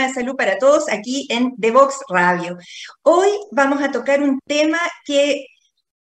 de salud para todos aquí en The Vox Radio. Hoy vamos a tocar un tema que,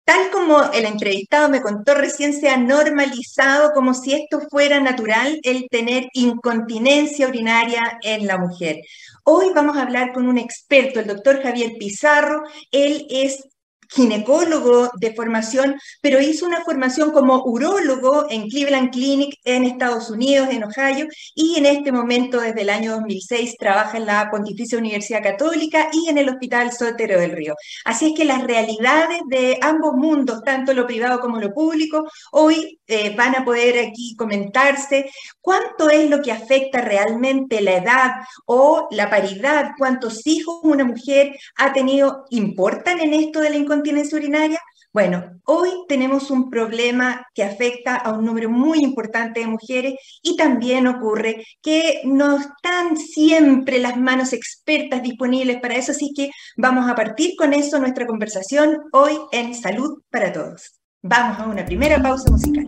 tal como el entrevistado me contó recién, se ha normalizado como si esto fuera natural, el tener incontinencia urinaria en la mujer. Hoy vamos a hablar con un experto, el doctor Javier Pizarro. Él es ginecólogo de formación, pero hizo una formación como urólogo en Cleveland Clinic en Estados Unidos, en Ohio, y en este momento, desde el año 2006, trabaja en la Pontificia Universidad Católica y en el Hospital Sotero del Río. Así es que las realidades de ambos mundos, tanto lo privado como lo público, hoy eh, van a poder aquí comentarse cuánto es lo que afecta realmente la edad o la paridad, cuántos hijos una mujer ha tenido, importan en esto de la incontinencia urinaria? Bueno, hoy tenemos un problema que afecta a un número muy importante de mujeres y también ocurre que no están siempre las manos expertas disponibles para eso, así que vamos a partir con eso nuestra conversación hoy en Salud para Todos. Vamos a una primera pausa musical.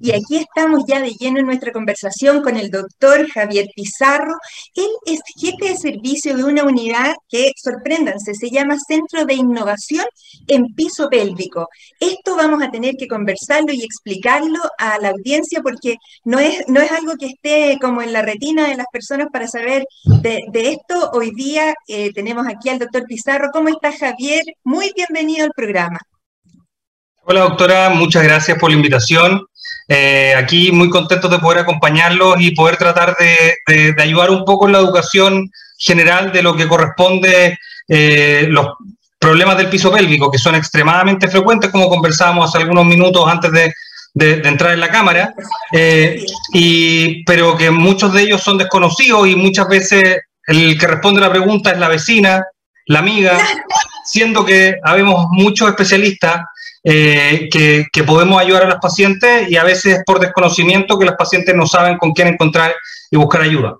Y aquí estamos ya de lleno en nuestra conversación con el doctor Javier Pizarro. Él es jefe de servicio de una unidad que, sorpréndanse, se llama Centro de Innovación en Piso Pélvico. Esto vamos a tener que conversarlo y explicarlo a la audiencia porque no es, no es algo que esté como en la retina de las personas para saber de, esto. Hoy día eh, tenemos aquí al doctor Pizarro. ¿Cómo está Javier? Muy bienvenido al programa. Hola doctora, muchas gracias por la invitación. Eh, aquí muy contentos de poder acompañarlos y poder tratar de, ayudar un poco en la educación general de lo que corresponde eh, los problemas del piso pélvico, que son extremadamente frecuentes, como conversábamos hace algunos minutos antes de, entrar en la cámara, eh, y, pero que muchos de ellos son desconocidos y muchas veces el que responde la pregunta es la vecina, la amiga, siendo que habemos muchos especialistas eh, que, podemos ayudar a las pacientes y a veces por desconocimiento que las pacientes no saben con quién encontrar y buscar ayuda.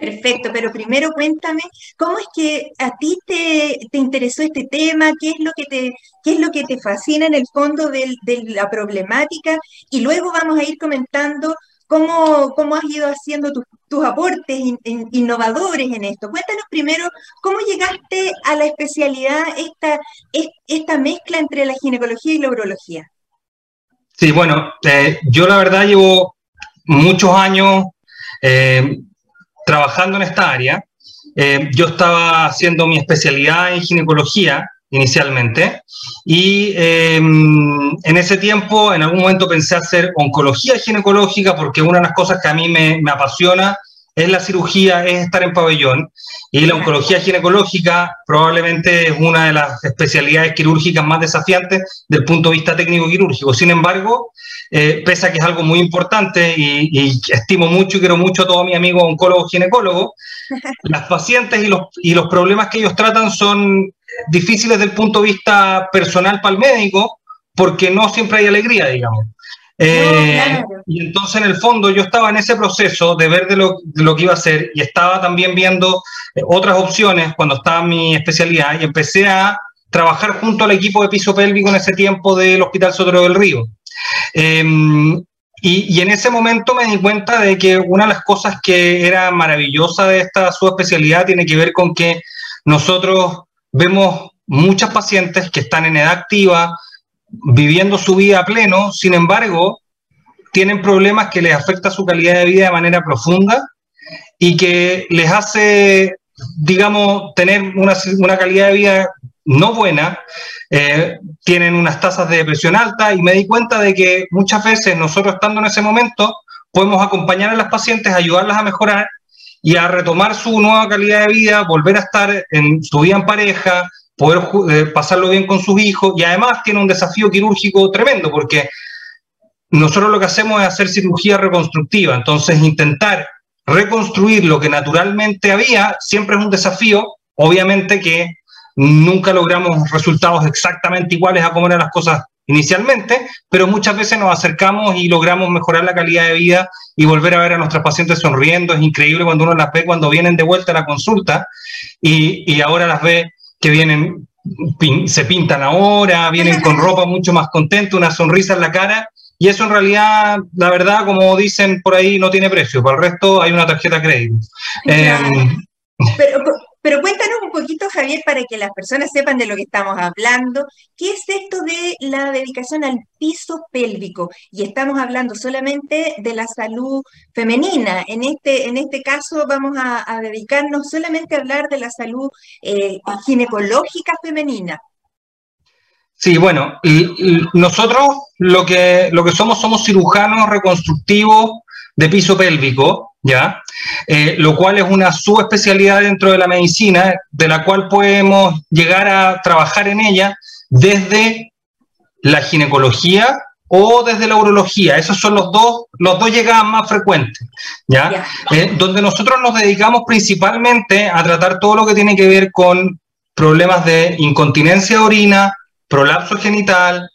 Perfecto, pero primero cuéntame, ¿cómo es que a ti te, interesó este tema? ¿Qué es lo que te, qué es lo que te fascina en el fondo de la problemática? Y luego vamos a ir comentando cómo, cómo has ido haciendo tus aportes innovadores en esto. Cuéntanos primero cómo llegaste a la especialidad, esta, esta mezcla entre la ginecología y la urología. Sí, bueno, eh, yo la verdad llevo muchos años eh, trabajando en esta área. Eh, yo estaba haciendo mi especialidad en ginecología inicialmente. Y em, en ese tiempo, en algún momento pensé hacer oncología ginecológica porque una de las cosas que a mí me, me apasiona es la cirugía, es estar en pabellón. Y la oncología ginecológica probablemente es una de las especialidades quirúrgicas más desafiantes del punto de vista técnico quirúrgico. Sin embargo, eh, pese a que es algo muy importante y, y, estimo mucho y quiero mucho a todos mis amigos oncólogos ginecólogos, las pacientes y los, y los problemas que ellos tratan son difíciles desde el punto de vista personal para el médico, porque no siempre hay alegría, digamos. Eh, y entonces, en el fondo, yo estaba en ese proceso de ver de lo, de lo que iba a hacer y estaba también viendo eh, otras opciones cuando estaba en mi especialidad y empecé a trabajar junto al equipo de piso pélvico en ese tiempo del Hospital Sotero del Río. Em, y, y, en ese momento me di cuenta de que una de las cosas que era maravillosa de esta subespecialidad tiene que ver con que nosotros vemos muchas pacientes que están en edad activa, viviendo su vida a pleno, sin embargo, tienen problemas que les afecta su calidad de vida de manera profunda y que les hace, digamos, tener una, calidad de vida no buena, eh, tienen unas tasas de depresión alta y me di cuenta de que muchas veces nosotros estando en ese momento podemos acompañar a las pacientes, ayudarlas a mejorar y a retomar su nueva calidad de vida, volver a estar en su vida en pareja, poder eh, pasarlo bien con sus hijos y además tiene un desafío quirúrgico tremendo porque nosotros lo que hacemos es hacer cirugía reconstructiva, entonces intentar reconstruir lo que naturalmente había siempre es un desafío, obviamente que nunca logramos resultados exactamente iguales a cómo eran las cosas inicialmente, pero muchas veces nos acercamos y logramos mejorar la calidad de vida y volver a ver a nuestras pacientes sonriendo. Es increíble cuando uno las ve cuando vienen de vuelta a la consulta y, y ahora las ve que vienen, se pintan ahora, vienen con ropa mucho más contenta, una sonrisa en la cara. Y eso en realidad, la verdad, como dicen por ahí, no tiene precio. Para el resto hay una tarjeta crédito. Em, pero, pero cuéntanos un poquito, Javier, para que las personas sepan de lo que estamos hablando. ¿Qué es esto de la dedicación al piso pélvico? Y estamos hablando solamente de la salud femenina. En este, en este caso vamos a, dedicarnos solamente a hablar de la salud eh, ginecológica femenina. Sí, bueno, y, nosotros lo que, lo que somos somos cirujanos reconstructivos de piso pélvico ¿ya? Eh, lo cual es una subespecialidad dentro de la medicina, de la cual podemos llegar a trabajar en ella desde la ginecología o desde la urología. Esos son los dos, los dos llegadas más frecuentes, ¿ya? Eh, donde nosotros nos dedicamos principalmente a tratar todo lo que tiene que ver con problemas de incontinencia de orina, prolapso genital,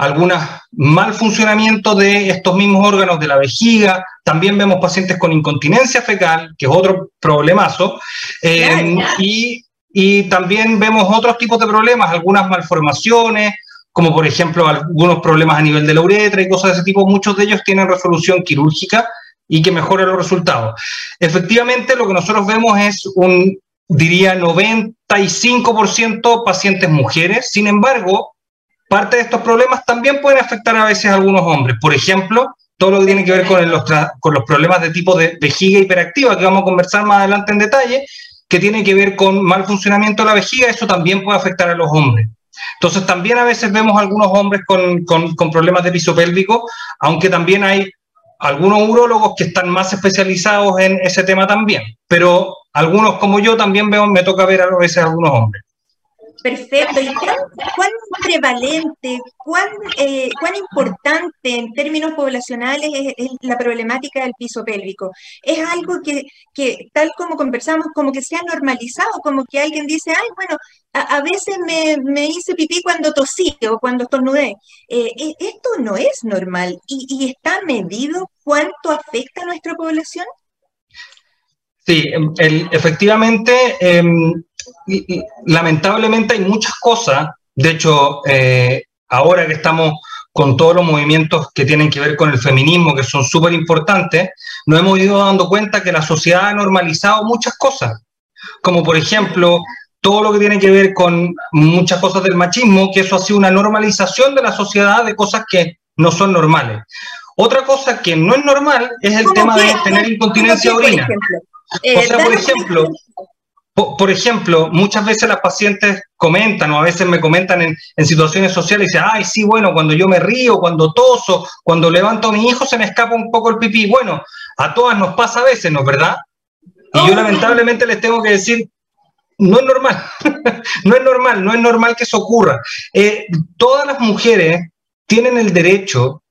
algunos mal funcionamiento de estos mismos órganos de la vejiga, también vemos pacientes con incontinencia fecal, que es otro problemazo, eh, Y, y, también vemos otros tipos de problemas, algunas malformaciones, como por ejemplo algunos problemas a nivel de la uretra y cosas de ese tipo, muchos de ellos tienen resolución quirúrgica y que mejoran los resultados. Efectivamente, lo que nosotros vemos es un, diría, 95% pacientes mujeres, sin embargo, parte de estos problemas también pueden afectar a veces a algunos hombres. Por ejemplo, todo lo que tiene que ver con, los, problemas de tipo de vejiga hiperactiva, que vamos a conversar más adelante en detalle, que tiene que ver con mal funcionamiento de la vejiga, eso también puede afectar a los hombres. Entonces, también a veces vemos algunos hombres con, problemas de piso pélvico, aunque también hay algunos urólogos que están más especializados en ese tema también. Pero algunos como yo también veo, me toca ver a veces a algunos hombres. Perfecto. ¿Y cuán, prevalente, cuán, eh, cuán importante en términos poblacionales es, la problemática del piso pélvico? Es algo que, que, tal como conversamos, como que se ha normalizado, como que alguien dice, ay, bueno, a, veces me, me, hice pipí cuando tosí o cuando estornudé. Eh, e, esto no es normal y, y está medido cuánto afecta a nuestra población. Sí, em, efectivamente, em, lamentablemente hay muchas cosas, de hecho, eh, ahora que estamos con todos los movimientos que tienen que ver con el feminismo, que son súper importantes, nos hemos ido dando cuenta que la sociedad ha normalizado muchas cosas, como por ejemplo todo lo que tiene que ver con muchas cosas del machismo, que eso ha sido una normalización de la sociedad de cosas que no son normales. Otra cosa que no es normal es el tema de tener incontinencia de orina. o sea, por ejemplo, por, ejemplo, muchas veces las pacientes comentan o a veces me comentan en, situaciones sociales y dicen, ay, sí, bueno, cuando yo me río, cuando toso, cuando levanto a mi hijo se me escapa un poco el pipí. Bueno, a todas nos pasa a veces, ¿no es verdad? Y yo lamentablemente les tengo que decir, no es normal, no es normal, no es normal que eso ocurra. Eh, todas las mujeres tienen el derecho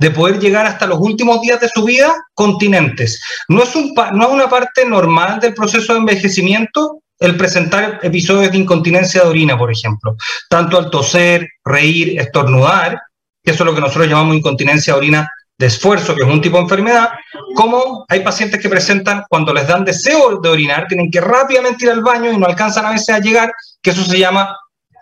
de poder llegar hasta los últimos días de su vida continentes. No es, un, no es una parte normal del proceso de envejecimiento el presentar episodios de incontinencia de orina, por ejemplo, tanto al toser, reír, estornudar, que eso es lo que nosotros llamamos incontinencia de orina de esfuerzo, que es un tipo de enfermedad, como hay pacientes que presentan cuando les dan deseo de orinar, tienen que rápidamente ir al baño y no alcanzan a veces a llegar, que eso se llama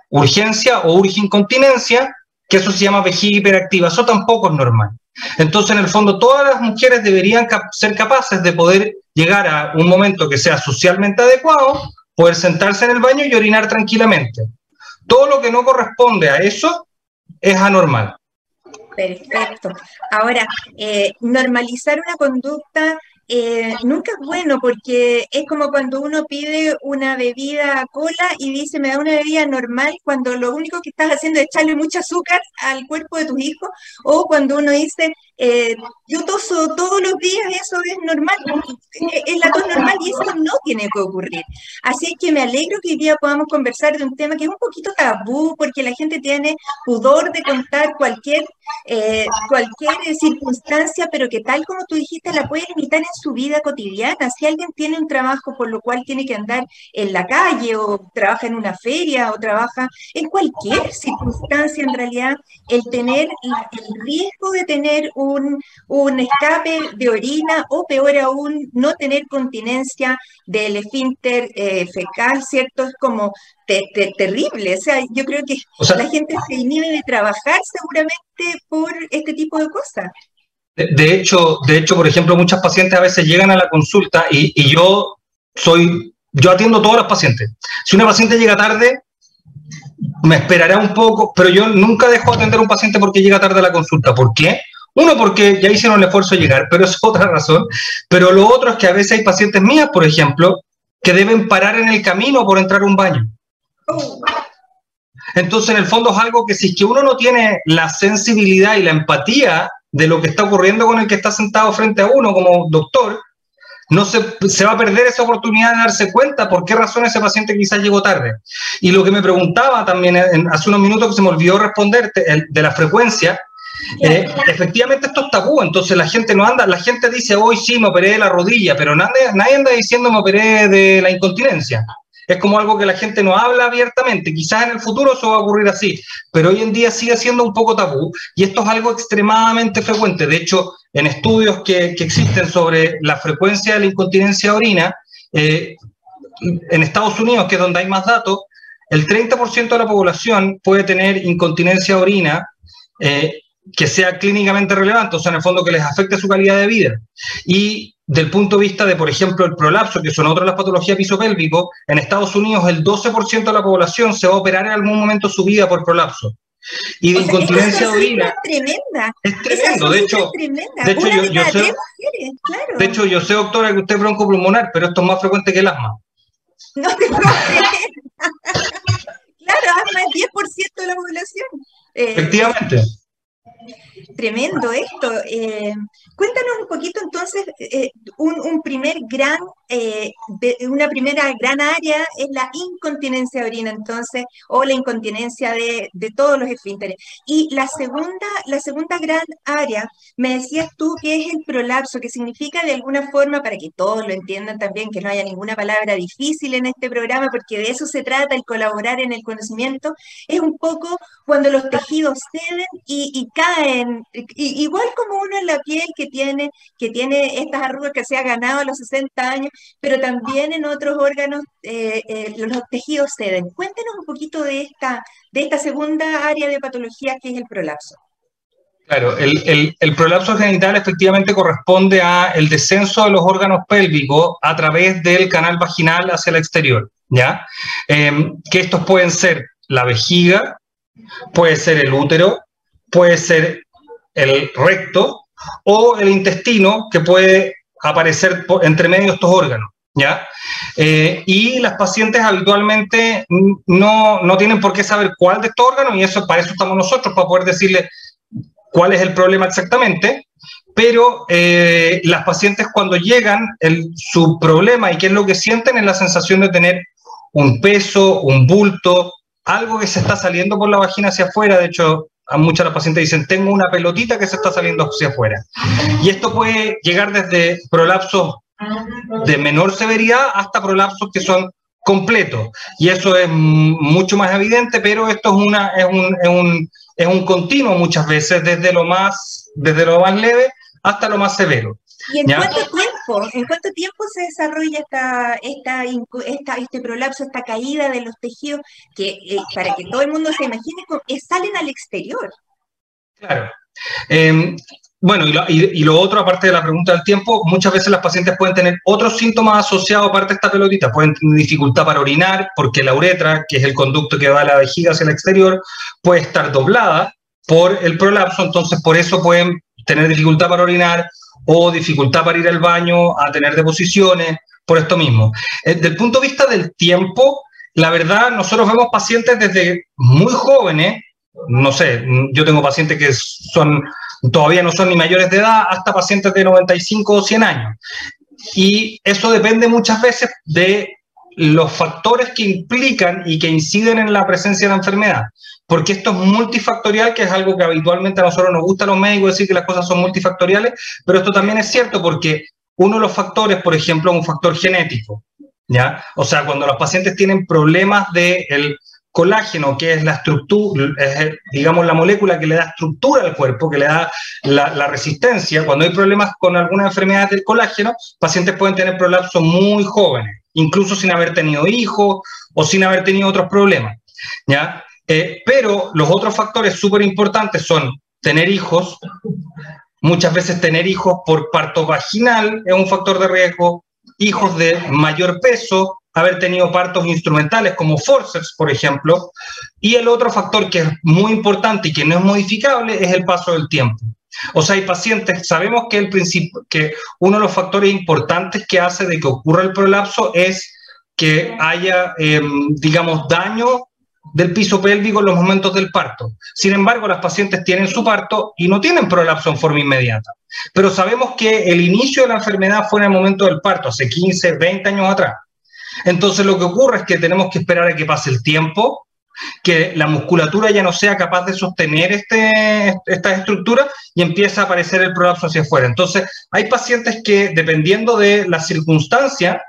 urgencia o incontinencia que eso se llama vejiga hiperactiva. Eso tampoco es normal. Entonces, en el fondo, todas las mujeres deberían ser capaces de poder llegar a un momento que sea socialmente adecuado, poder sentarse en el baño y orinar tranquilamente. Todo lo que no corresponde a eso es anormal. Perfecto. Ahora, eh, normalizar una conducta eh, nunca es bueno porque es como cuando uno pide una bebida cola y dice me da una bebida normal cuando lo único que estás haciendo es echarle mucho azúcar al cuerpo de tus hijos o cuando uno dice eh, yo toso todos los días, eso es normal, eh, es la tos normal y eso no tiene que ocurrir. Así que me alegro que hoy día podamos conversar de un tema que es un poquito tabú porque la gente tiene pudor de contar cualquier, eh, cualquier circunstancia, pero que tal como tú dijiste la puede limitar en su vida cotidiana. Si alguien tiene un trabajo por lo cual tiene que andar en la calle o trabaja en una feria o trabaja en cualquier circunstancia, en realidad, el tener el riesgo de tener un un, escape de orina o peor aún, no tener continencia del esfínter eh, fecal, ¿cierto? Es como terrible. O sea, yo creo que la gente se inhibe de trabajar seguramente por este tipo de cosas. De, hecho, de hecho, por ejemplo, muchas pacientes a veces llegan a la consulta y, y yo soy, yo atiendo a todos los pacientes. Si una paciente llega tarde, me esperará un poco, pero yo nunca dejo de atender a un paciente porque llega tarde a la consulta. ¿Por qué? Uno, porque ya hicieron el esfuerzo de llegar, pero es otra razón. Pero lo otro es que a veces hay pacientes mías, por ejemplo, que deben parar en el camino por entrar a un baño. Entonces, en el fondo es algo que si es que uno no tiene la sensibilidad y la empatía de lo que está ocurriendo con el que está sentado frente a uno como doctor, no se, se, va a perder esa oportunidad de darse cuenta por qué razón ese paciente quizás llegó tarde. Y lo que me preguntaba también hace unos minutos que se me olvidó responderte, de la frecuencia, eh, efectivamente esto es tabú, entonces la gente no anda, la gente dice hoy sí me operé de la rodilla, pero nadie, nadie anda diciendo me operé de la incontinencia. Es como algo que la gente no habla abiertamente. Quizás en el futuro eso va a ocurrir así, pero hoy en día sigue siendo un poco tabú y esto es algo extremadamente frecuente. De hecho, en estudios que, que existen sobre la frecuencia de la incontinencia de orina, eh, en Estados Unidos, que es donde hay más datos, el 30% de la población puede tener incontinencia de orina eh, que sea clínicamente relevante, o sea, en el fondo que les afecte su calidad de vida. Y del punto de vista de, por ejemplo, el prolapso, que son otras las patologías pisopélvico, en Estados Unidos el 12% de la población se va a operar en algún momento de su vida por prolapso. Y de incontinencia de orina. Es tremenda. Es tremendo. De hecho, de hecho yo, yo sé, de hecho, yo sé, doctora, que usted es broncopulmonar, pero esto es más frecuente que el asma. No te puedo claro, asma es 10% de la población. Eh, Efectivamente. Yeah. Tremendo esto. Eh, cuéntanos un poquito entonces, eh, un, primer gran, eh, una primera gran área es la incontinencia de orina, entonces, o la incontinencia de, todos los esfínteres. Y la segunda, la segunda gran área, me decías tú que es el prolapso, que significa de alguna forma, para que todos lo entiendan también, que no haya ninguna palabra difícil en este programa, porque de eso se trata, el colaborar en el conocimiento, es un poco cuando los tejidos ceden y caen igual como uno en la piel que tiene, que tiene estas arrugas que se ha ganado a los 60 años, pero también en otros órganos eh, eh, los tejidos ceden. Cuéntenos un poquito de esta, de esta segunda área de patología que es el prolapso. Claro, el, el, prolapso genital efectivamente corresponde a el descenso de los órganos pélvicos a través del canal vaginal hacia el exterior, ¿ya? Em, que estos pueden ser la vejiga, puede ser el útero, puede ser el recto o el intestino que puede aparecer entre medio de estos órganos. ¿Ya? Eh, y las pacientes habitualmente no, no, tienen por qué saber cuál de estos órganos, y eso para eso estamos nosotros, para poder decirle cuál es el problema exactamente, pero eh, las pacientes cuando llegan, el, su problema y qué es lo que sienten es la sensación de tener un peso, un bulto, algo que se está saliendo por la vagina hacia afuera, de hecho a muchas las pacientes dicen, tengo una pelotita que se está saliendo hacia afuera. Y esto puede llegar desde prolapsos de menor severidad hasta prolapsos que son completos. Y eso es mucho más evidente, pero esto es, una, es, un, es, un, es un continuo muchas veces, desde lo, más, desde lo más leve hasta lo más severo. ¿Y en cuánto tiempo? ¿En cuánto tiempo se desarrolla esta, esta, esta, este prolapso, esta caída de los tejidos que, eh, para que todo el mundo se imagine, eh, salen al exterior? Claro. Em, bueno, y lo, y lo, otro, aparte de la pregunta del tiempo, muchas veces las pacientes pueden tener otros síntomas asociados aparte de esta pelotita. Pueden tener dificultad para orinar porque la uretra, que es el conducto que va a la vejiga hacia el exterior, puede estar doblada por el prolapso, entonces por eso pueden tener dificultad para orinar o dificultad para ir al baño, a tener deposiciones, por esto mismo. Desde el punto de vista del tiempo, la verdad, nosotros vemos pacientes desde muy jóvenes, no sé, yo tengo pacientes que son todavía no son ni mayores de edad, hasta pacientes de 95 o 100 años. Y eso depende muchas veces de los factores que implican y que inciden en la presencia de la enfermedad. Porque esto es multifactorial, que es algo que habitualmente a nosotros nos gusta a los médicos decir que las cosas son multifactoriales, pero esto también es cierto porque uno de los factores, por ejemplo, es un factor genético. ¿ya? O sea, cuando los pacientes tienen problemas del el colágeno, que es la estructura, es, digamos, la molécula que le da estructura al cuerpo, que le da la, la, resistencia, cuando hay problemas con alguna enfermedad del colágeno, pacientes pueden tener prolapsos muy jóvenes, incluso sin haber tenido hijos o sin haber tenido otros problemas. ¿ya? Eh, pero los otros factores súper importantes son tener hijos, muchas veces tener hijos por parto vaginal es un factor de riesgo, hijos de mayor peso, haber tenido partos instrumentales como forceps, por ejemplo, y el otro factor que es muy importante y que no es modificable es el paso del tiempo. O sea, hay pacientes, sabemos que, el que uno de los factores importantes que hace de que ocurra el prolapso es que haya, em, digamos, daño del piso pélvico en los momentos del parto. Sin embargo, las pacientes tienen su parto y no tienen prolapso en forma inmediata. Pero sabemos que el inicio de la enfermedad fue en el momento del parto, hace 15, 20 años atrás. Entonces lo que ocurre es que tenemos que esperar a que pase el tiempo, que la musculatura ya no sea capaz de sostener este, esta estructura y empieza a aparecer el prolapso hacia afuera. Entonces hay pacientes que dependiendo de la circunstancia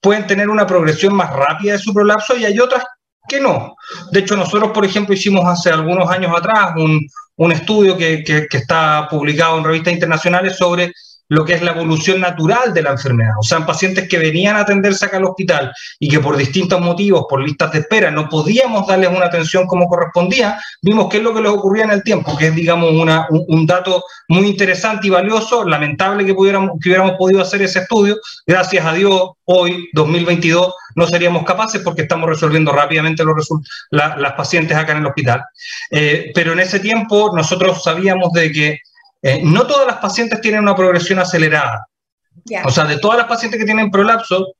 pueden tener una progresión más rápida de su prolapso y hay otras que no. De hecho, nosotros, por ejemplo, hicimos hace algunos años atrás un, un estudio que, que, que, está publicado en revistas internacionales sobre lo que es la evolución natural de la enfermedad. O sea, en pacientes que venían a atenderse acá al hospital y que por distintos motivos, por listas de espera, no podíamos darles una atención como correspondía, vimos qué es lo que les ocurría en el tiempo, que es, digamos, una, un, un, dato muy interesante y valioso. Lamentable que, pudiéramos, que hubiéramos podido hacer ese estudio. Gracias a Dios, hoy, 2022, no seríamos capaces porque estamos resolviendo rápidamente los la, las pacientes acá en el hospital. Eh, pero en ese tiempo nosotros sabíamos de que eh, no todas las pacientes tienen una progresión acelerada. Yeah. O sea, de todas las pacientes que tienen prolapso,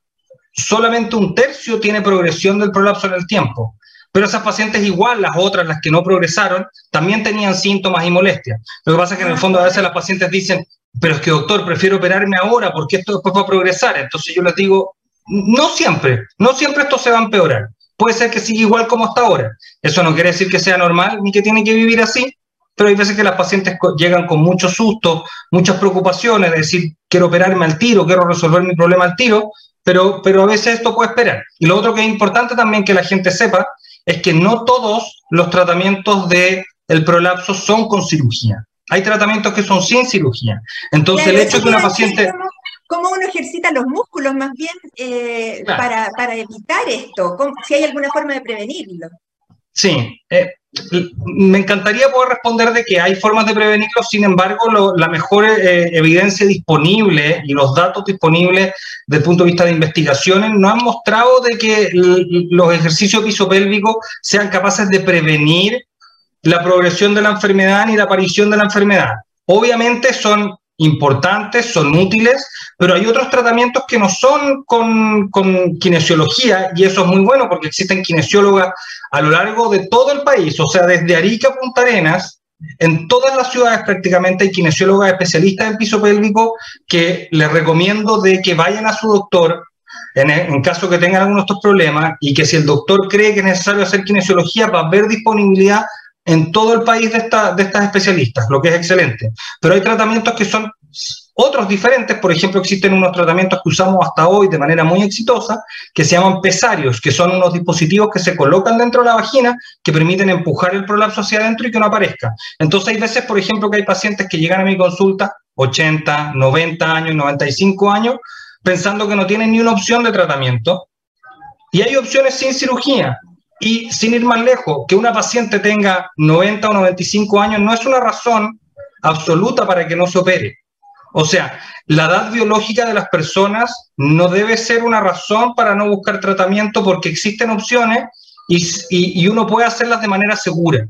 solamente un tercio tiene progresión del prolapso en el tiempo. Pero esas pacientes igual, las otras, las que no progresaron, también tenían síntomas y molestias. Lo que pasa es que en el fondo a veces las pacientes dicen, pero es que doctor, prefiero operarme ahora porque esto después va a progresar. Entonces yo les digo, no siempre, no siempre esto se va a empeorar. Puede ser que siga igual como hasta ahora. Eso no quiere decir que sea normal ni que tiene que vivir así, pero hay veces que las pacientes llegan con mucho susto, muchas preocupaciones, de decir, quiero operarme al tiro, quiero resolver mi problema al tiro, pero, pero a veces esto puede esperar. Y lo otro que es importante también que la gente sepa es que no todos los tratamientos del el prolapso son con cirugía. Hay tratamientos que son sin cirugía. Entonces, claro, el hecho de que una paciente... Cómo, cómo, uno ejercita los músculos más bien eh, claro. para, para, evitar esto? ¿Cómo, si hay alguna forma de prevenirlo. Sí, eh, me encantaría poder responder de que hay formas de prevenirlo, sin embargo, la mejor eh, evidencia disponible y los datos disponibles desde el punto de vista de investigaciones no han mostrado de que los ejercicios pisopélvicos sean capaces de prevenir la progresión de la enfermedad ni la aparición de la enfermedad. Obviamente son importantes, son útiles, pero hay otros tratamientos que no son con, con, kinesiología y eso es muy bueno porque existen kinesiólogas a lo largo de todo el país, o sea, desde Arica Punta Arenas, en todas las ciudades prácticamente hay kinesiólogas especialistas en piso pélvico que les recomiendo de que vayan a su doctor en, en, caso que tengan algunos de estos problemas y que si el doctor cree que es necesario hacer kinesiología va a haber disponibilidad en todo el país de, esta, de estas especialistas, lo que es excelente. Pero hay tratamientos que son otros diferentes, por ejemplo, existen unos tratamientos que usamos hasta hoy de manera muy exitosa, que se llaman pesarios, que son unos dispositivos que se colocan dentro de la vagina, que permiten empujar el prolapso hacia adentro y que no aparezca. Entonces hay veces, por ejemplo, que hay pacientes que llegan a mi consulta, 80, 90 años, 95 años, pensando que no tienen ni una opción de tratamiento, y hay opciones sin cirugía, y sin ir más lejos, que una paciente tenga 90 o 95 años no es una razón absoluta para que no se opere. O sea, la edad biológica de las personas no debe ser una razón para no buscar tratamiento porque existen opciones y, uno puede hacerlas de manera segura.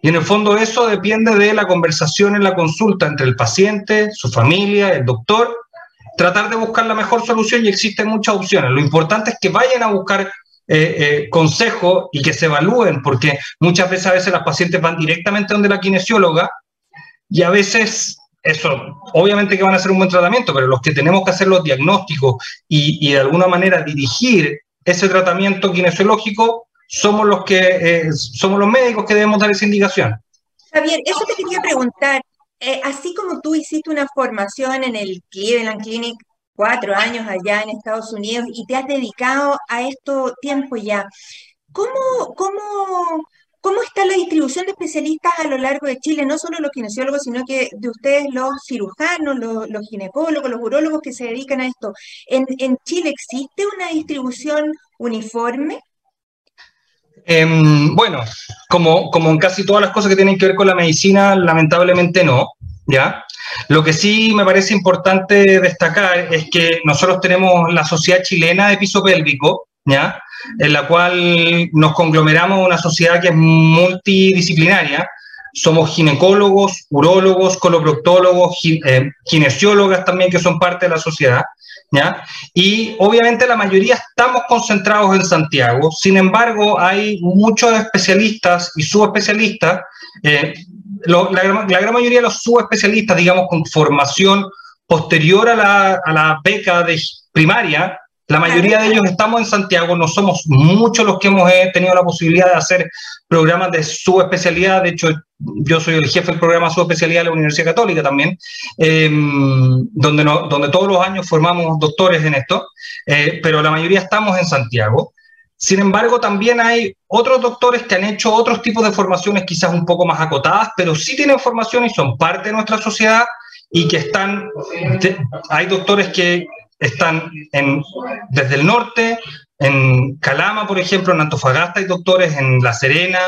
Y en el fondo eso depende de la conversación en la consulta entre el paciente, su familia, el doctor, tratar de buscar la mejor solución y existen muchas opciones. Lo importante es que vayan a buscar eh, eh, consejo y que se evalúen, porque muchas veces a veces las pacientes van directamente donde la kinesióloga y a veces eso, obviamente que van a hacer un buen tratamiento, pero los que tenemos que hacer los diagnósticos y, y de alguna manera dirigir ese tratamiento kinesiológico somos los que eh, somos los médicos que debemos dar esa indicación. Javier, eso te quería preguntar. así como tú hiciste una formación en el Cleveland Clinic cuatro años allá en Estados Unidos y te has dedicado a esto tiempo ya. ¿Cómo, cómo, cómo está la distribución de especialistas a lo largo de Chile? No solo los kinesiólogos, sino que de ustedes los cirujanos, los, ginecólogos, los urólogos que se dedican a esto. ¿En, en Chile existe una distribución uniforme? Em, bueno, como, como en casi todas las cosas que tienen que ver con la medicina, lamentablemente no, ¿ya? Lo que sí me parece importante destacar es que nosotros tenemos la Sociedad Chilena de Piso Pélvico, ¿ya? en la cual nos conglomeramos una sociedad que es multidisciplinaria. Somos ginecólogos, urólogos, coloproctólogos, eh, kinesiólogas también que son parte de la sociedad. ¿Ya? Y obviamente la mayoría estamos concentrados en Santiago, sin embargo hay muchos especialistas y subespecialistas eh, la, gran mayoría de los subespecialistas, digamos, con formación posterior a la, a la beca de primaria, la mayoría de ellos estamos en Santiago, no somos muchos los que hemos eh, tenido la posibilidad de hacer programas de subespecialidad. De hecho, yo soy el jefe del programa subespecialidad de la Universidad Católica también, em, donde, no, donde todos los años formamos doctores en esto, eh, pero la mayoría estamos en Santiago. Sin embargo, también hay otros doctores que han hecho otros tipos de formaciones quizás un poco más acotadas, pero sí tienen formación y son parte de nuestra sociedad y que están, hay doctores que están desde el norte, en Calama, por ejemplo, en Antofagasta hay doctores, en La Serena,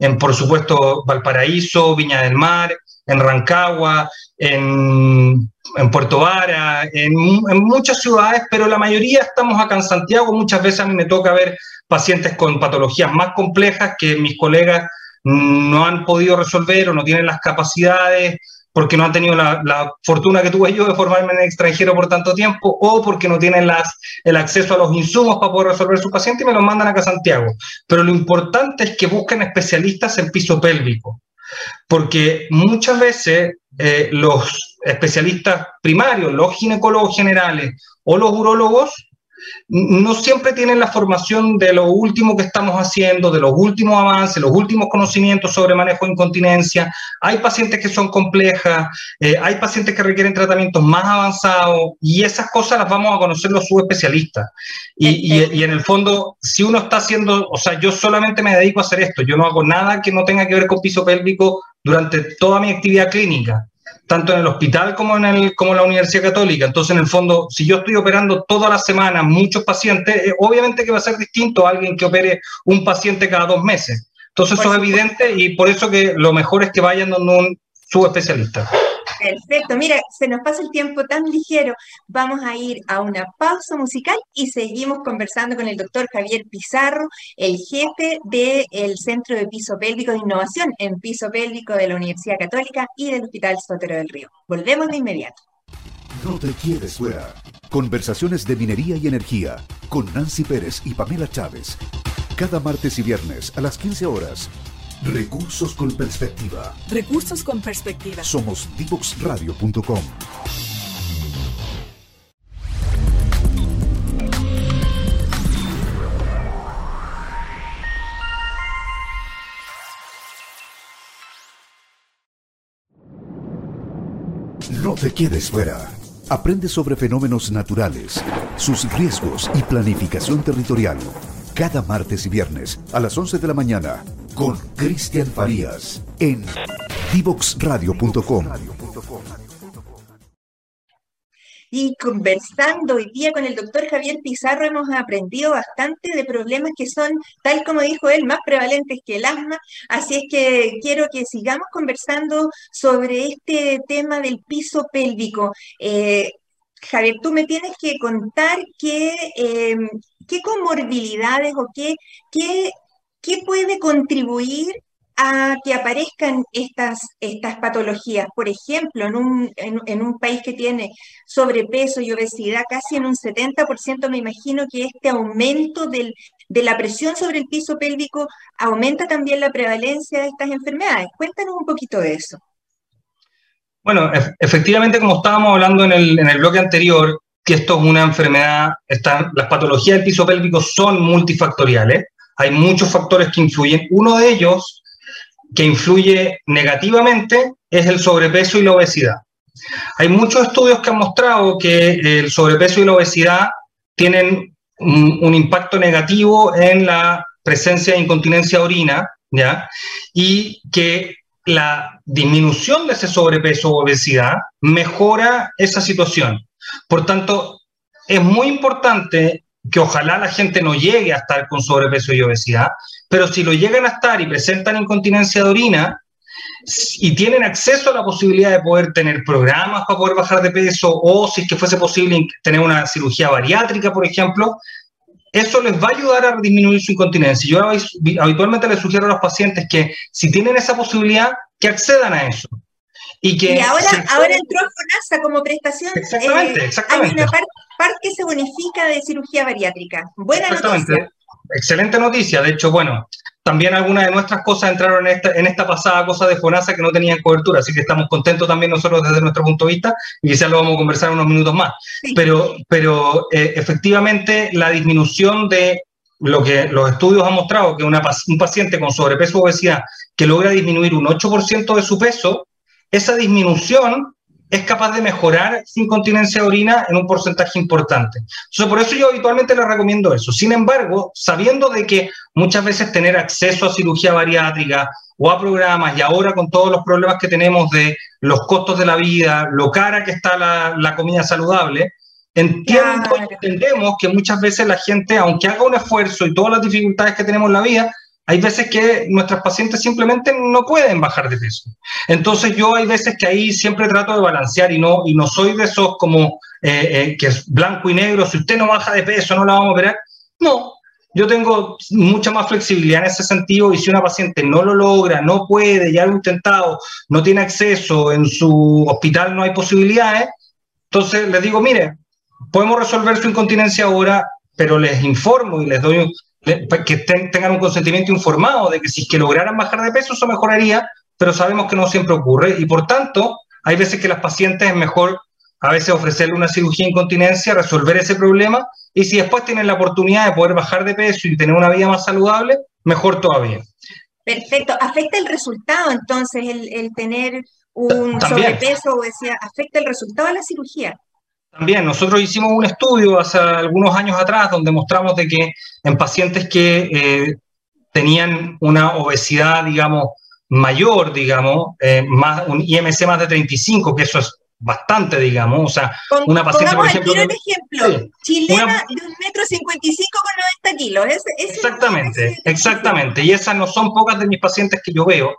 en, por supuesto, Valparaíso, Viña del Mar, en Rancagua, en, en Puerto Vara, en, en, muchas ciudades, pero la mayoría estamos acá en Santiago. Muchas veces a mí me toca ver pacientes con patologías más complejas que mis colegas no han podido resolver o no tienen las capacidades porque no han tenido la, fortuna que tuve yo de formarme en el extranjero por tanto tiempo o porque no tienen el acceso a los insumos para poder resolver su paciente y me los mandan acá a Santiago. Pero lo importante es que busquen especialistas en piso pélvico, porque muchas veces eh, los especialistas primarios, los ginecólogos generales o los urólogos no siempre tienen la formación de lo último que estamos haciendo, de los últimos avances, los últimos conocimientos sobre manejo de incontinencia. Hay pacientes que son complejas, eh, hay pacientes que requieren tratamientos más avanzados y esas cosas las vamos a conocer los subespecialistas. Y, y, y en el fondo, si uno está haciendo, o sea, yo solamente me dedico a hacer esto, yo no hago nada que no tenga que ver con piso pélvico durante toda mi actividad clínica tanto en el hospital como en, el, como en la Universidad Católica. Entonces, en el fondo, si yo estoy operando toda la semana muchos pacientes, eh, obviamente que va a ser distinto a alguien que opere un paciente cada dos meses. Entonces, eso es evidente y por eso que lo mejor es que vayan donde un subespecialista. Perfecto, mira, se nos pasa el tiempo tan ligero. Vamos a ir a una pausa musical y seguimos conversando con el doctor Javier Pizarro, el jefe del Centro de Piso Pélvico de Innovación en Piso Pélvico de la Universidad Católica y del Hospital Sotero del Río. Volvemos de inmediato. No te quieres fuera. Conversaciones de minería y energía con Nancy Pérez y Pamela Chávez. Cada martes y viernes a las 15 horas Recursos con perspectiva. Recursos con perspectiva. Somos divoxradio.com. No te quedes fuera. Aprende sobre fenómenos naturales, sus riesgos y planificación territorial. Cada martes y viernes a las 11 de la mañana con Cristian Farías en divoxradio.com. Y conversando hoy día con el doctor Javier Pizarro hemos aprendido bastante de problemas que son, tal como dijo él, más prevalentes que el asma. Así es que quiero que sigamos conversando sobre este tema del piso pélvico. Eh, Javier, tú me tienes que contar qué, eh, qué comorbilidades o qué, qué ¿qué puede contribuir a que aparezcan estas, estas patologías. Por ejemplo, en un, en, un país que tiene sobrepeso y obesidad, casi en un 70%, me imagino que este aumento del, de la presión sobre el piso pélvico aumenta también la prevalencia de estas enfermedades. Cuéntanos un poquito de eso. Bueno, efectivamente, como estábamos hablando en el, en el bloque anterior, que esto es una enfermedad, las patologías del piso pélvico son multifactoriales, hay muchos factores que influyen. Uno de ellos que influye negativamente es el sobrepeso y la obesidad. Hay muchos estudios que han mostrado que el sobrepeso y la obesidad tienen un, impacto negativo en la presencia de incontinencia orina, ¿ya? Y que la disminución de ese sobrepeso o obesidad mejora esa situación. Por tanto, es muy importante que ojalá la gente no llegue a estar con sobrepeso y obesidad, pero si lo llegan a estar y presentan incontinencia de orina y tienen acceso a la posibilidad de poder tener programas para poder bajar de peso o si es que fuese posible tener una cirugía bariátrica, por ejemplo, eso les va a ayudar a disminuir su incontinencia. Yo habitualmente les sugiero a los pacientes que si tienen esa posibilidad, que accedan a eso. Y, que ahora, ahora entró FONASA como prestación. Exactamente, eh, exactamente. Hay una parte, que se bonifica de cirugía bariátrica. Buena noticia. Excelente noticia. De hecho, bueno, también algunas de nuestras cosas entraron en esta, en esta pasada cosa de FONASA que no tenían cobertura, así que estamos contentos también nosotros desde nuestro punto de vista y quizás lo vamos a conversar unos minutos más. Pero, pero eh, efectivamente la disminución de lo que los estudios han mostrado, que una, un paciente con sobrepeso o obesidad que logra disminuir un 8% de su peso, esa disminución es capaz de mejorar su incontinencia de orina en un porcentaje importante. Entonces, por eso yo habitualmente le recomiendo eso. Sin embargo, sabiendo de que muchas veces tener acceso a cirugía bariátrica o a programas y ahora con todos los problemas que tenemos de los costos de la vida, lo cara que está la, comida saludable, entiendo, entendemos que muchas veces la gente, aunque haga un esfuerzo y todas las dificultades que tenemos en la vida, hay veces que nuestras pacientes simplemente no pueden bajar de peso. Entonces yo hay veces que ahí siempre trato de balancear y no, y no soy de esos como eh, eh, que es blanco y negro, si usted no baja de peso no la vamos a operar. No, yo tengo mucha más flexibilidad en ese sentido y si una paciente no lo logra, no puede, ya lo ha intentado, no tiene acceso, en su hospital no hay posibilidades, entonces les digo, mire, podemos resolver su incontinencia ahora, pero les informo y les doy que tengan un consentimiento informado de que si es que lograran bajar de peso, eso mejoraría, pero sabemos que no siempre ocurre y por tanto hay veces que las pacientes es mejor a veces ofrecerle una cirugía de incontinencia, resolver ese problema y si después tienen la oportunidad de poder bajar de peso y tener una vida más saludable, mejor todavía. Perfecto. ¿Afecta el resultado entonces el, tener un sobrepeso o decía, afecta el resultado de la cirugía? También nosotros hicimos un estudio hace algunos años atrás donde mostramos de que en pacientes que eh, tenían una obesidad, digamos, mayor, digamos, eh, más, un IMC más de 35, que eso es bastante, digamos, o sea, una paciente, por ejemplo... Ejemplo, chilena de un metro 55 con 90 kilos. exactamente, exactamente, y esas no son pocas de mis pacientes que yo veo.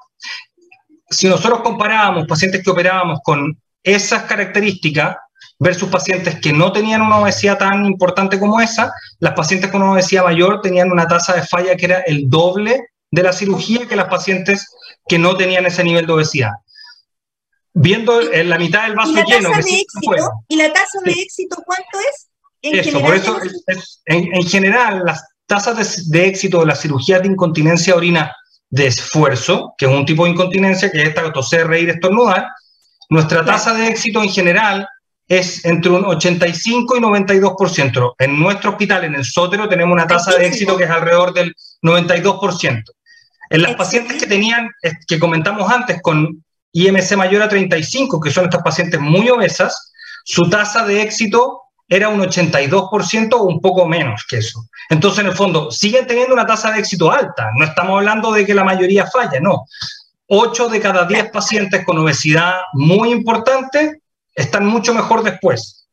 Si nosotros comparábamos pacientes que operábamos con esas características, versus pacientes que no tenían una obesidad tan importante como esa, las pacientes con una obesidad mayor tenían una tasa de falla que era el doble de la cirugía que las pacientes que no tenían ese nivel de obesidad. Viendo en la mitad del vaso lleno. ¿Y la tasa de éxito cuánto es? eso, por eso, en, general, las tasas de, éxito de la cirugía de incontinencia orina de esfuerzo, que es un tipo de incontinencia, que es esta toser, reír, estornudar, nuestra tasa de éxito en general es entre un 85 y 92%. En nuestro hospital, en el Sótero, tenemos una tasa de éxito que es alrededor del 92%. En las pacientes que tenían, que comentamos antes, con IMC mayor a 35, que son estas pacientes muy obesas, su tasa de éxito era un 82% o un poco menos que eso. Entonces, en el fondo, siguen teniendo una tasa de éxito alta. No estamos hablando de que la mayoría falla, no. 8 de cada 10 pacientes con obesidad muy importante están mucho mejor después,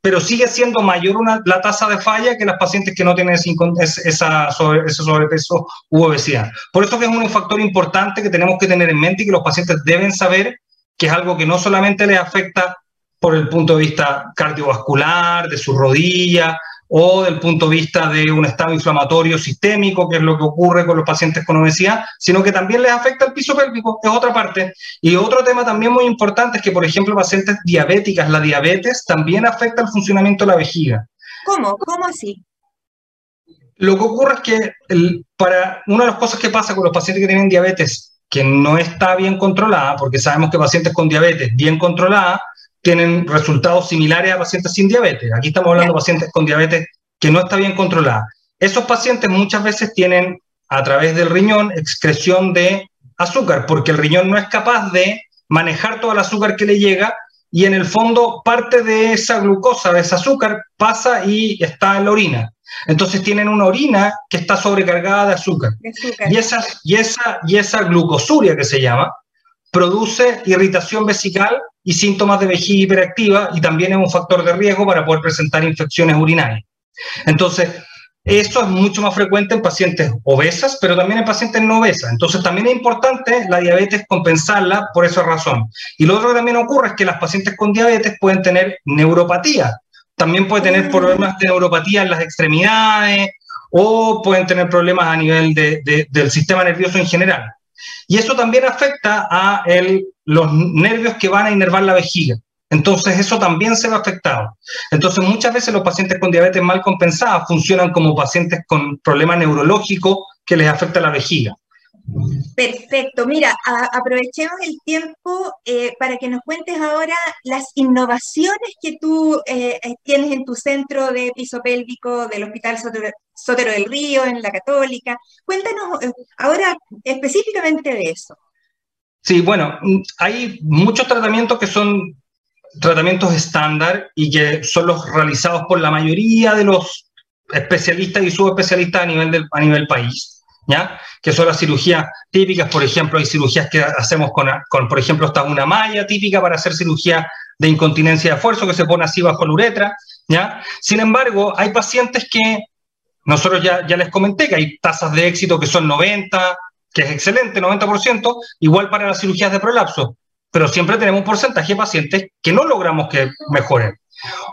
pero sigue siendo mayor la tasa de falla que las pacientes que no tienen esa ese sobrepeso u obesidad. Por eso que es un factor importante que tenemos que tener en mente y que los pacientes deben saber que es algo que no solamente les afecta por el punto de vista cardiovascular, de su rodilla, o del punto de vista de un estado inflamatorio sistémico, que es lo que ocurre con los pacientes con obesidad, sino que también les afecta el piso pélvico, es otra parte. Y otro tema también muy importante es que, por ejemplo, pacientes diabéticas, la diabetes también afecta el funcionamiento de la vejiga. ¿Cómo? ¿Cómo así? Lo que ocurre es que para una de las cosas que pasa con los pacientes que tienen diabetes que no está bien controlada, porque sabemos que pacientes con diabetes bien controlada tienen resultados similares a pacientes sin diabetes. Aquí estamos hablando de pacientes con diabetes que no está bien controlada. Esos pacientes muchas veces tienen a través del riñón excreción de azúcar, porque el riñón no es capaz de manejar todo el azúcar que le llega y en el fondo parte de esa glucosa, de ese azúcar, pasa y está en la orina. Entonces tienen una orina que está sobrecargada de azúcar. Y, esa, y, esa, y esa glucosuria que se llama produce irritación vesical y síntomas de vejiga hiperactiva y también es un factor de riesgo para poder presentar infecciones urinarias. Entonces, eso es mucho más frecuente en pacientes obesas, pero también en pacientes no obesas. Entonces, también es importante la diabetes compensarla por esa razón. Y lo otro que también ocurre es que las pacientes con diabetes pueden tener neuropatía, también puede tener problemas de neuropatía en las extremidades o pueden tener problemas a nivel del sistema nervioso en general. Y eso también afecta a los nervios que van a inervar la vejiga. Entonces eso también se ve afectado. Entonces muchas veces los pacientes con diabetes mal compensada funcionan como pacientes con problemas neurológicos que les afecta la vejiga. Perfecto. Mira, aprovechemos el tiempo eh, para que nos cuentes ahora las innovaciones que tú eh, eh, tienes en tu centro de piso pélvico del Hospital Sotero, del Río, en la Católica. Cuéntanos ahora específicamente de eso. Sí, bueno, mm, hay muchos tratamientos que son tratamientos estándar y que son los realizados por la mayoría de los especialistas y subespecialistas a nivel, a nivel país. ¿ya? Que son las cirugías típicas, por ejemplo, hay cirugías que hacemos con, con, por ejemplo, está una malla típica para hacer cirugía de incontinencia de esfuerzo que se pone así bajo la uretra, ¿ya? Sin embargo, hay pacientes que nosotros ya, ya les comenté que hay tasas de éxito que son 90, que es excelente, 90%, igual para las cirugías de prolapso, pero siempre tenemos un porcentaje de pacientes que no logramos que mejoren.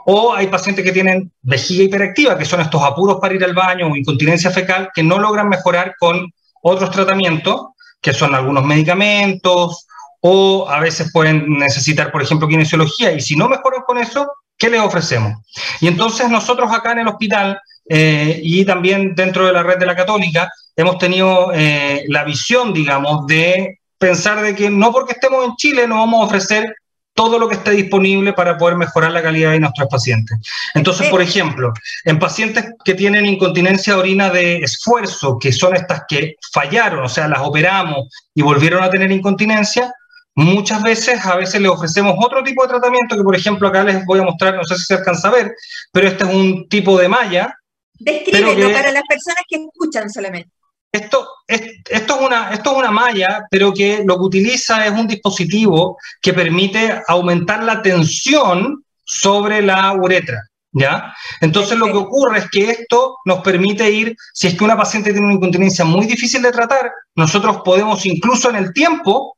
O hay pacientes que tienen vejiga hiperactiva, que son estos apuros para ir al baño o incontinencia fecal, que no logran mejorar con otros tratamientos, que son algunos medicamentos, o a veces pueden necesitar, por ejemplo, kinesiología, y si no mejoran con eso, ¿qué les ofrecemos? Y entonces nosotros acá en el hospital eh, y también dentro de la red de la católica hemos tenido eh, la visión, digamos, de pensar de que no porque estemos en Chile no vamos a ofrecer todo lo que esté disponible para poder mejorar la calidad de nuestros pacientes. Entonces, por ejemplo, en pacientes que tienen incontinencia de orina de esfuerzo, que son estas que fallaron, o sea, las operamos y volvieron a tener incontinencia, muchas veces, a veces les ofrecemos otro tipo de tratamiento que, por ejemplo, acá les voy a mostrar, no sé si se alcanza a ver, pero este es un tipo de malla. Descríbelo para las personas que escuchan solamente. Esto, es, esto, es una, esto es una malla, pero que lo que utiliza es un dispositivo que permite aumentar la tensión sobre la uretra. ¿Ya? Entonces lo que ocurre es que esto nos permite ir, si es que una paciente tiene una incontinencia muy difícil de tratar, nosotros podemos incluso en el tiempo,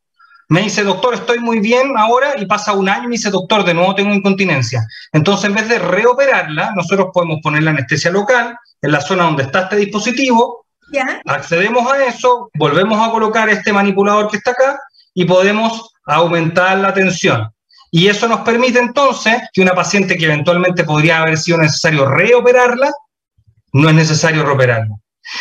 me dice, doctor, estoy muy bien ahora, y pasa un año y me dice, doctor, de nuevo tengo incontinencia. Entonces, en vez de reoperarla, nosotros podemos poner la anestesia local en la zona donde está este dispositivo, Accedemos a eso, volvemos a colocar este manipulador que está acá y podemos aumentar la tensión. Y eso nos permite entonces que una paciente que eventualmente podría haber sido necesario reoperarla, no es necesario reoperarla.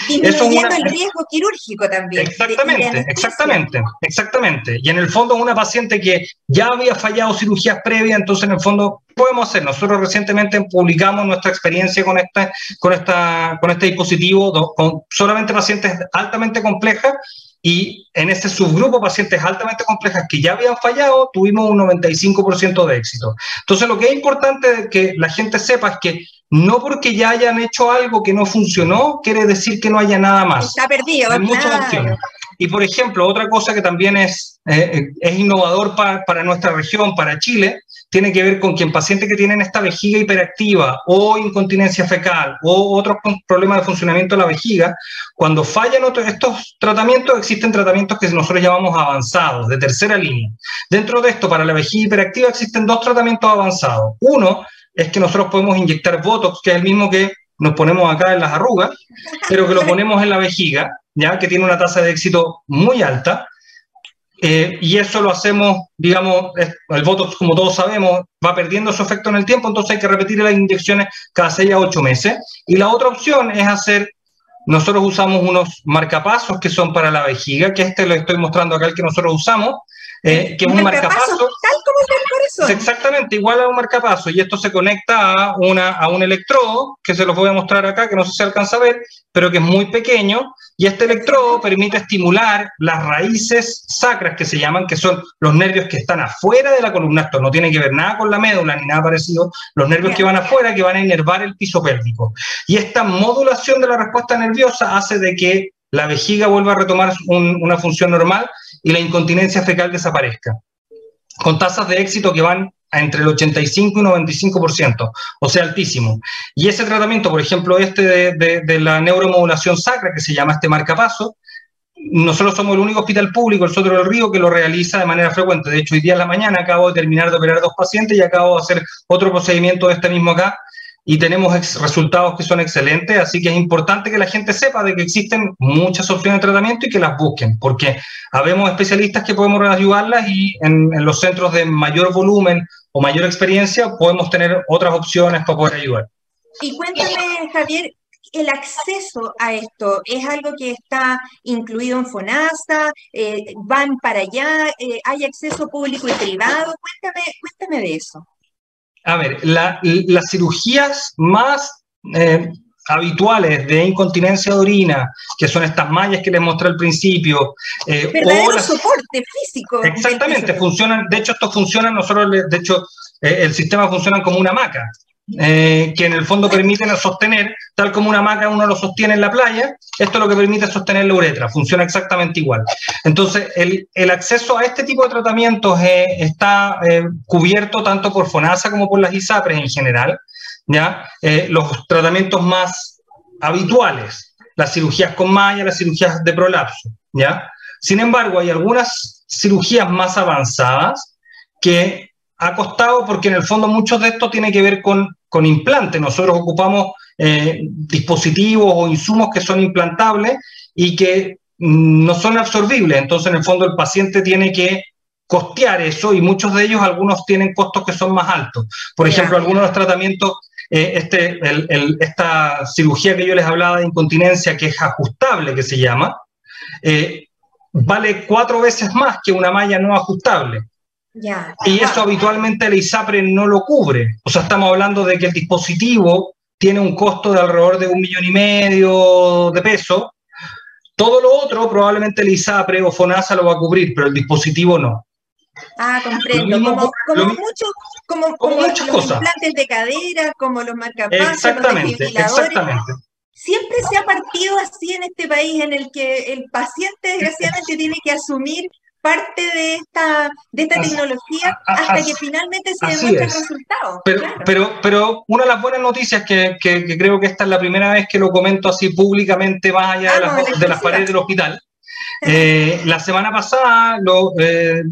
Disminuyendo el riesgo quirúrgico también. Exactamente, exactamente, exactamente. Y en el fondo una paciente que ya había fallado cirugías previas, entonces en el fondo podemos hacer. Nosotros recientemente publicamos nuestra experiencia con, esta, con, esta, con este dispositivo, con solamente pacientes altamente complejas, y en ese subgrupo pacientes altamente complejas que ya habían fallado, tuvimos un 95% de éxito. Entonces, lo que es importante que la gente sepa es que no porque ya hayan hecho algo que no funcionó, quiere decir que no haya nada más. Está perdido. Hay muchas opciones. Y por ejemplo, otra cosa que también es, eh, eh, es innovador para, para, nuestra región, para Chile, tiene que ver con que en pacientes que tienen esta vejiga hiperactiva o incontinencia fecal o otros problemas de funcionamiento de la vejiga, cuando fallan otros, estos tratamientos, existen tratamientos que nosotros llamamos avanzados, de tercera línea. Dentro de esto, para la vejiga hiperactiva existen dos tratamientos avanzados. Uno es que nosotros podemos inyectar Botox, que es el mismo que nos ponemos acá en las arrugas, pero que lo ponemos en la vejiga, ya que tiene una tasa de éxito muy alta. Eh, y eso lo hacemos, digamos, el Botox, como todos sabemos, va perdiendo su efecto en el tiempo, entonces hay que repetir las inyecciones cada 6 a 8 meses. Y la otra opción es hacer nosotros usamos unos marcapasos que son para la vejiga, que este lo estoy mostrando acá, el que nosotros usamos, eh, que es un marcapaso. Tal como corazón. Exactamente, igual a un marcapaso. Y esto se conecta a, una, a un electrodo, que se los voy a mostrar acá, que no sé si alcanza a ver, pero que es muy pequeño. Y este electrodo permite estimular las raíces sacras, que se llaman, que son los nervios que están afuera de la columna. Esto no tiene que ver nada con la médula ni nada parecido. Los nervios que van afuera, que van a inervar el piso pélvico. Y esta modulación de la respuesta nerviosa hace de que la vejiga vuelva a retomar una función normal y la incontinencia fecal desaparezca, con tasas de éxito que van a entre el 85 y 95%, o sea, altísimo. Y ese tratamiento, por ejemplo, este de, la neuromodulación sacra, que se llama este marcapaso, nosotros somos el único hospital público, el Sotero del Río, que lo realiza de manera frecuente. De hecho, hoy día en la mañana acabo de terminar de operar dos pacientes y acabo de hacer otro procedimiento de este mismo acá, y tenemos resultados que son excelentes, así que es importante que la gente sepa de que existen muchas opciones de tratamiento y que las busquen, porque habemos especialistas que podemos ayudarlas y en, los centros de mayor volumen o mayor experiencia podemos tener otras opciones para poder ayudar. Y cuéntame, Javier, el acceso a esto es algo que está incluido en FONASA, eh, van para allá, eh, hay acceso público y privado, cuéntame, cuéntame de eso a ver, las cirugías más eh, habituales de incontinencia de orina, que son estas mallas que les mostré al principio. Eh, Verdadero soporte físico. Exactamente, funcionan, de hecho, esto funciona, nosotros, de hecho, eh, el sistema funciona como una hamaca. Eh, que en el fondo permiten sostener, tal como una hamaca uno lo sostiene en la playa, esto es lo que permite sostener la uretra, funciona exactamente igual. Entonces, el, acceso a este tipo de tratamientos eh, está eh, cubierto tanto por FONASA como por las ISAPRES en general, ¿ya? los tratamientos más habituales, las cirugías con malla, las cirugías de prolapso, ¿ya? Sin embargo, hay algunas cirugías más avanzadas que ha costado porque en el fondo muchos de esto tiene que ver con, con implantes. Nosotros ocupamos eh, dispositivos o insumos que son implantables y que mm, no son absorbibles. Entonces, en el fondo, el paciente tiene que costear eso y muchos de ellos, algunos tienen costos que son más altos. Por ejemplo, algunos de los tratamientos, eh, este, esta cirugía que yo les hablaba de incontinencia, que es ajustable, que se llama, eh, vale cuatro veces más que una malla no ajustable. Y eso habitualmente el ISAPRE no lo cubre. O sea, estamos hablando de que el dispositivo tiene un costo de alrededor de un millón y medio de pesos. Todo lo otro probablemente el ISAPRE o FONASA lo va a cubrir, pero el dispositivo no. Ah, comprendo. como, como, como, muchas los cosas. implantes de cadera, como los marcapasos, exactamente, exactamente. Siempre se ha partido así en este país en el que el paciente desgraciadamente tiene que asumir parte de esta, de esta tecnología hasta que finalmente se demuestre el resultado. Pero, pero, pero una de las buenas noticias que, que, creo que esta es la primera vez que lo comento así públicamente más allá de, ah, las, de, las, paredes del hospital. Eh, la semana pasada lo, eh,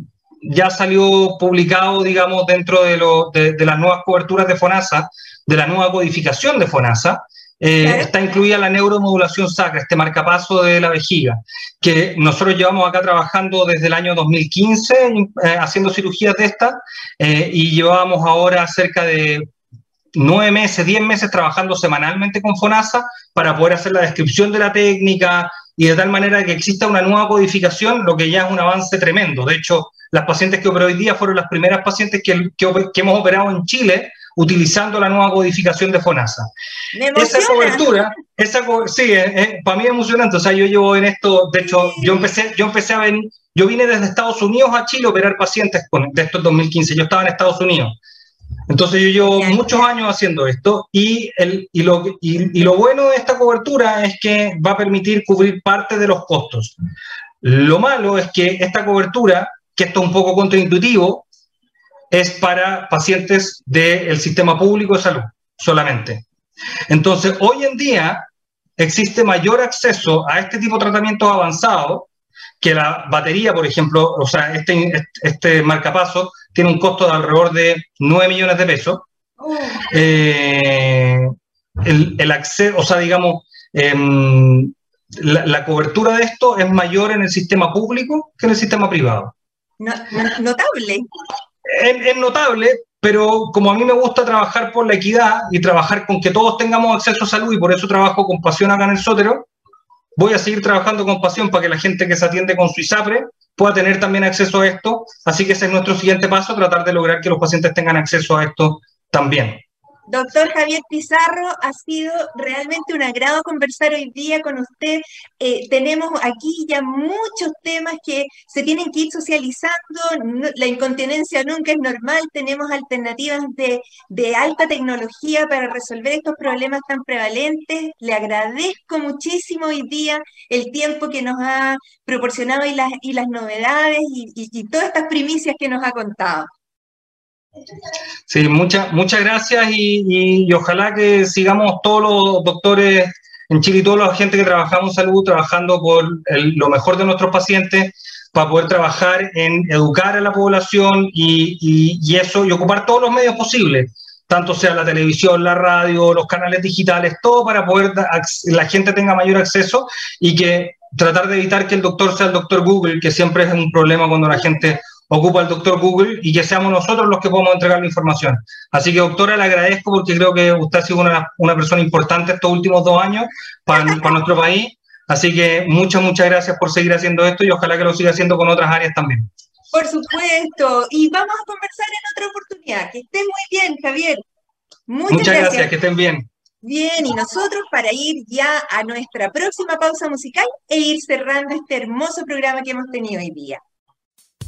ya salió publicado, digamos, dentro de, lo, de, de, las nuevas coberturas de FONASA, de la nueva codificación de FONASA, eh, está incluida la neuromodulación sacra, este marcapaso de la vejiga, que nosotros llevamos acá trabajando desde el año 2015 eh, haciendo cirugías de estas eh, y llevábamos ahora cerca de nueve meses, diez meses trabajando semanalmente con FONASA para poder hacer la descripción de la técnica y de tal manera que exista una nueva codificación, lo que ya es un avance tremendo. De hecho, las pacientes que operé hoy día fueron las primeras pacientes que, que hemos operado en Chile utilizando la nueva codificación de FONASA. esa cobertura, esa sí, para mí es emocionante. O sea, yo llevo en esto, de hecho, yo empecé, yo empecé a venir, yo vine desde Estados Unidos a Chile a operar pacientes con, de esto en 2015. Yo estaba en Estados Unidos. Entonces yo llevo muchos años haciendo esto y, el, y, lo, y, lo bueno de esta cobertura es que va a permitir cubrir parte de los costos. Lo malo es que esta cobertura, que esto es un poco contraintuitivo, es para pacientes del sistema público de salud solamente. Entonces, hoy en día existe mayor acceso a este tipo de tratamientos avanzados que la batería, por ejemplo, o sea, este, este marcapaso tiene un costo de alrededor de 9 millones de pesos. Eh, el, acceso, o sea, digamos, em, la, cobertura de esto es mayor en el sistema público que en el sistema privado. notable. Es, notable, pero como a mí me gusta trabajar por la equidad y trabajar con que todos tengamos acceso a salud y por eso trabajo con pasión acá en el Sótero, voy a seguir trabajando con pasión para que la gente que se atiende con su ISAPRE pueda tener también acceso a esto. Así que ese es nuestro siguiente paso, tratar de lograr que los pacientes tengan acceso a esto también. Doctor Javier Pizarro, ha sido realmente un agrado conversar hoy día con usted. Eh, tenemos aquí ya muchos temas que se tienen que ir socializando. la incontinencia nunca es normal. Tenemos alternativas de, de, alta tecnología para resolver estos problemas tan prevalentes. Le agradezco muchísimo hoy día el tiempo que nos ha proporcionado y las, y las novedades y, y todas estas primicias que nos ha contado. Sí, muchas muchas gracias y, ojalá que sigamos todos los doctores en Chile y toda la gente que trabajamos en salud trabajando por lo mejor de nuestros pacientes para poder trabajar en educar a la población y, y, eso y ocupar todos los medios posibles, tanto sea la televisión, la radio, los canales digitales, todo para poder la gente tenga mayor acceso y que tratar de evitar que el doctor sea el doctor Google, que siempre es un problema cuando la gente ocupa el doctor Google y que seamos nosotros los que podamos entregar la información. Así que, doctora, le agradezco porque creo que usted ha sido una, una persona importante estos últimos dos años para, para, nuestro país. Así que muchas, muchas gracias por seguir haciendo esto y ojalá que lo siga haciendo con otras áreas también. Por supuesto. Y vamos a conversar en otra oportunidad. Que estén muy bien, Javier. Muchas, muchas gracias. gracias, que estén bien. Bien, y nosotros para ir ya a nuestra próxima pausa musical e ir cerrando este hermoso programa que hemos tenido hoy día.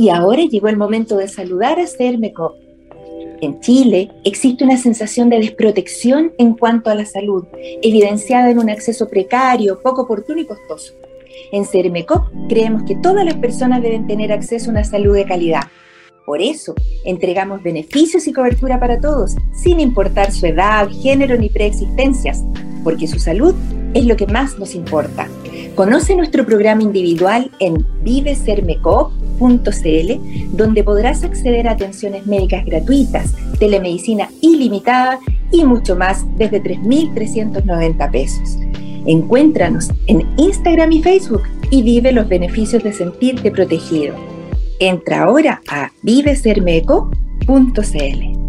Y ahora llegó el momento de saludar a Cermecop. En Chile existe una sensación de desprotección en cuanto a la salud, evidenciada en un acceso precario, poco oportuno y costoso. En Cermecop creemos que todas las personas deben tener acceso a una salud de calidad. Por eso, entregamos beneficios y cobertura para todos, sin importar su edad, género ni preexistencias, porque su salud es lo que más nos importa. Conoce nuestro programa individual en vivesermecop.cl, donde podrás acceder a atenciones médicas gratuitas, telemedicina ilimitada y mucho más desde 3.390 pesos. Encuéntranos en Instagram y Facebook y vive los beneficios de sentirte protegido. Entra ahora a vivesermeco.cl.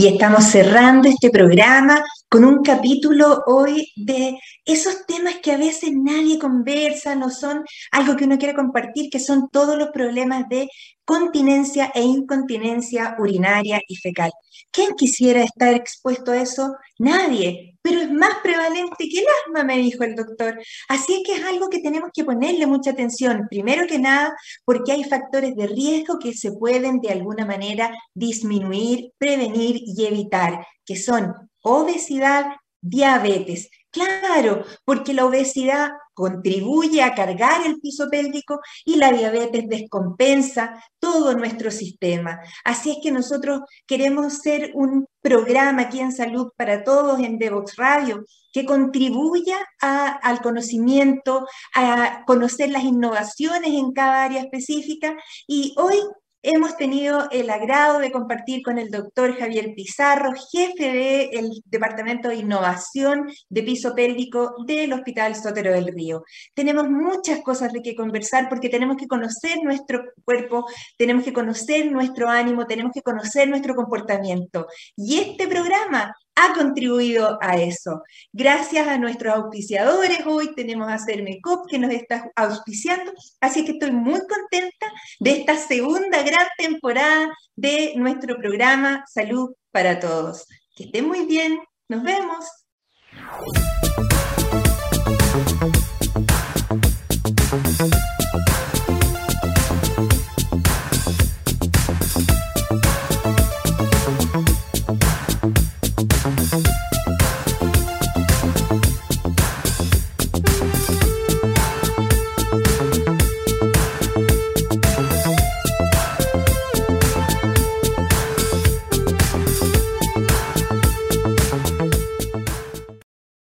Y estamos cerrando este programa con un capítulo hoy de esos temas que a veces nadie conversa, no son algo que uno quiera compartir, que son todos los problemas de continencia e incontinencia urinaria y fecal. ¿Quién quisiera estar expuesto a eso? Nadie, pero es más prevalente que el asma, me dijo el doctor. Así es que es algo que tenemos que ponerle mucha atención, primero que nada, porque hay factores de riesgo que se pueden de alguna manera disminuir, prevenir y evitar, que son obesidad, diabetes. Claro, porque la obesidad contribuye a cargar el piso pélvico y la diabetes descompensa todo nuestro sistema. Así es que nosotros queremos ser un programa aquí en Salud para Todos en Devox Radio que contribuya al conocimiento, a conocer las innovaciones en cada área específica. Y hoy Hemos tenido el agrado de compartir con el doctor Javier Pizarro, jefe del Departamento de Innovación de Piso Pélvico del Hospital Sotero del Río. Tenemos muchas cosas de que conversar porque tenemos que conocer nuestro cuerpo, tenemos que conocer nuestro ánimo, tenemos que conocer nuestro comportamiento. Y este programa ha contribuido a eso. Gracias a nuestros auspiciadores, hoy tenemos a Cermecop que nos está auspiciando, así que estoy muy contenta de esta segunda gran temporada de nuestro programa Salud para Todos. Que estén muy bien, nos vemos.